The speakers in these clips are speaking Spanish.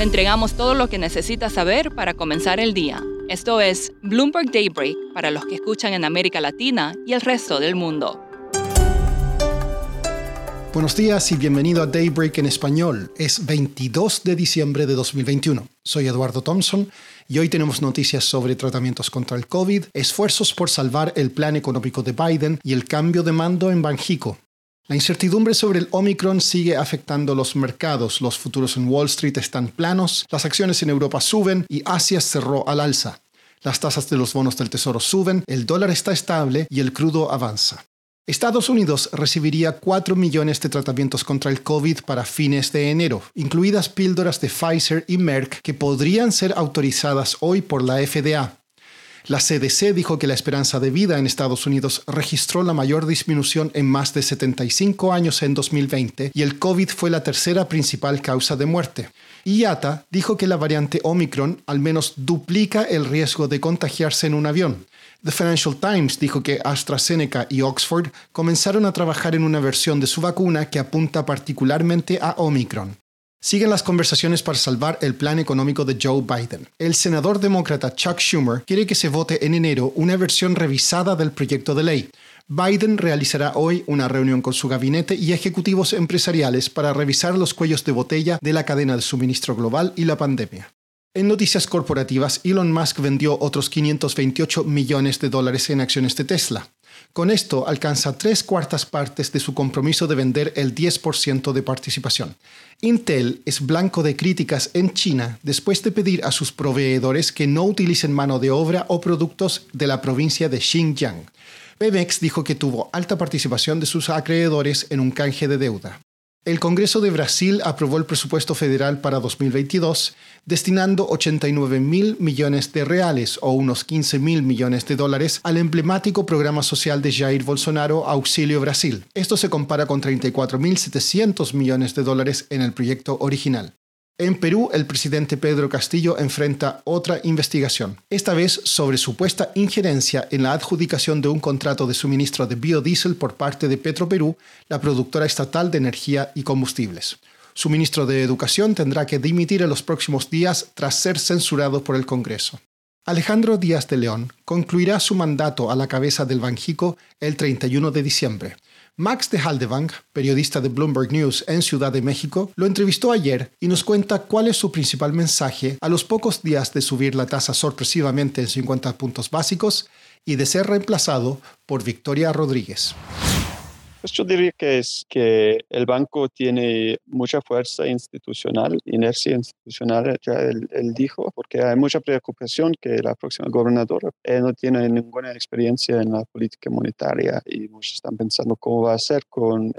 Le entregamos todo lo que necesita saber para comenzar el día. Esto es Bloomberg Daybreak para los que escuchan en América Latina y el resto del mundo. Buenos días y bienvenido a Daybreak en español. Es 22 de diciembre de 2021. Soy Eduardo Thompson y hoy tenemos noticias sobre tratamientos contra el COVID, esfuerzos por salvar el plan económico de Biden y el cambio de mando en Banjico. La incertidumbre sobre el Omicron sigue afectando los mercados. Los futuros en Wall Street están planos, las acciones en Europa suben y Asia cerró al alza. Las tasas de los bonos del Tesoro suben, el dólar está estable y el crudo avanza. Estados Unidos recibiría 4 millones de tratamientos contra el COVID para fines de enero, incluidas píldoras de Pfizer y Merck que podrían ser autorizadas hoy por la FDA. La CDC dijo que la esperanza de vida en Estados Unidos registró la mayor disminución en más de 75 años en 2020 y el COVID fue la tercera principal causa de muerte. IATA dijo que la variante Omicron al menos duplica el riesgo de contagiarse en un avión. The Financial Times dijo que AstraZeneca y Oxford comenzaron a trabajar en una versión de su vacuna que apunta particularmente a Omicron. Siguen las conversaciones para salvar el plan económico de Joe Biden. El senador demócrata Chuck Schumer quiere que se vote en enero una versión revisada del proyecto de ley. Biden realizará hoy una reunión con su gabinete y ejecutivos empresariales para revisar los cuellos de botella de la cadena de suministro global y la pandemia. En noticias corporativas, Elon Musk vendió otros 528 millones de dólares en acciones de Tesla. Con esto alcanza tres cuartas partes de su compromiso de vender el 10% de participación. Intel es blanco de críticas en China después de pedir a sus proveedores que no utilicen mano de obra o productos de la provincia de Xinjiang. Pemex dijo que tuvo alta participación de sus acreedores en un canje de deuda. El Congreso de Brasil aprobó el presupuesto federal para 2022, destinando 89 mil millones de reales o unos 15 mil millones de dólares al emblemático programa social de Jair Bolsonaro Auxilio Brasil. Esto se compara con 34.700 millones de dólares en el proyecto original. En Perú, el presidente Pedro Castillo enfrenta otra investigación, esta vez sobre supuesta injerencia en la adjudicación de un contrato de suministro de biodiesel por parte de Petroperú, la productora estatal de energía y combustibles. Su ministro de Educación tendrá que dimitir en los próximos días tras ser censurado por el Congreso. Alejandro Díaz de León concluirá su mandato a la cabeza del Banjico el 31 de diciembre. Max de Haldebank, periodista de Bloomberg News en Ciudad de México, lo entrevistó ayer y nos cuenta cuál es su principal mensaje a los pocos días de subir la tasa sorpresivamente en 50 puntos básicos y de ser reemplazado por Victoria Rodríguez. Pues yo diría que es que el banco tiene mucha fuerza institucional, inercia institucional, ya él, dijo, porque hay mucha preocupación que la próxima gobernadora no tiene ninguna experiencia en la política monetaria y muchos están pensando cómo va a ser con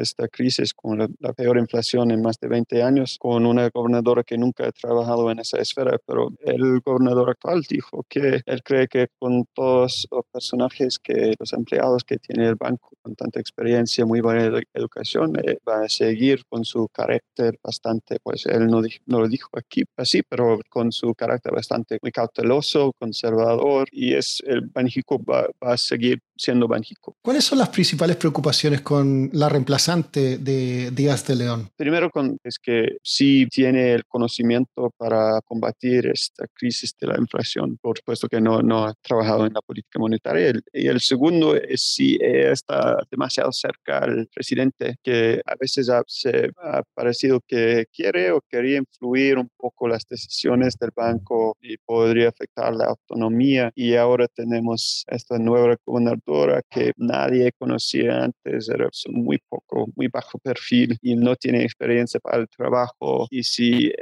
esta crisis, con la, peor inflación en más de 20 años, con una gobernadora que nunca ha trabajado en esa esfera, pero el gobernador actual dijo que él cree que con todos los personajes que los empleados que tiene el banco con tanta experiencia, muy buena educación, eh, va a seguir con su carácter bastante, pues él no, no lo dijo aquí así, pero con su carácter bastante muy cauteloso, conservador, y es el Banjico va, va a seguir siendo Banjico. ¿Cuáles son las principales preocupaciones con la reemplazante de Díaz de León? Primero con, es que sí tiene el conocimiento para combatir esta crisis de la inflación, por supuesto que no, no ha trabajado en la política monetaria. Y el segundo es si está demasiado cerca al presidente, que a veces ha, se ha parecido que quiere o quería influir un poco las decisiones del banco y podría afectar la autonomía. Y ahora tenemos esta nueva que nadie conocía antes, era muy poco, muy bajo perfil y no tiene experiencia para el trabajo. Y si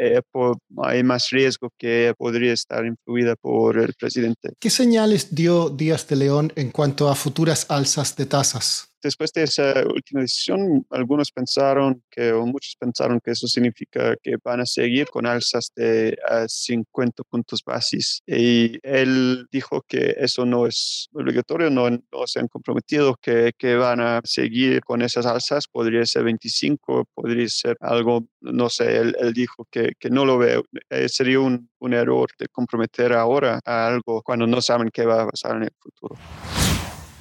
hay más riesgo que podría estar influida por el presidente. ¿Qué señales dio Díaz de León en cuanto a futuras alzas de tasas? Después de esa última decisión, algunos pensaron que, o muchos pensaron que eso significa que van a seguir con alzas de 50 puntos bases. Y él dijo que eso no es obligatorio, no, no se han comprometido que, que, van a seguir con esas alzas. Podría ser 25, podría ser algo, no sé, él, él dijo que, que, no lo ve. Eh, sería un, un error de comprometer ahora a algo cuando no saben qué va a pasar en el futuro.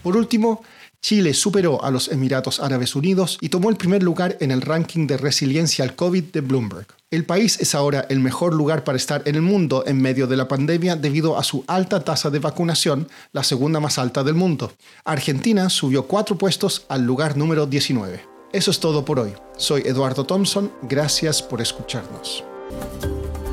Por último, Chile superó a los Emiratos Árabes Unidos y tomó el primer lugar en el ranking de resiliencia al COVID de Bloomberg. El país es ahora el mejor lugar para estar en el mundo en medio de la pandemia debido a su alta tasa de vacunación, la segunda más alta del mundo. Argentina subió cuatro puestos al lugar número 19. Eso es todo por hoy. Soy Eduardo Thompson. Gracias por escucharnos.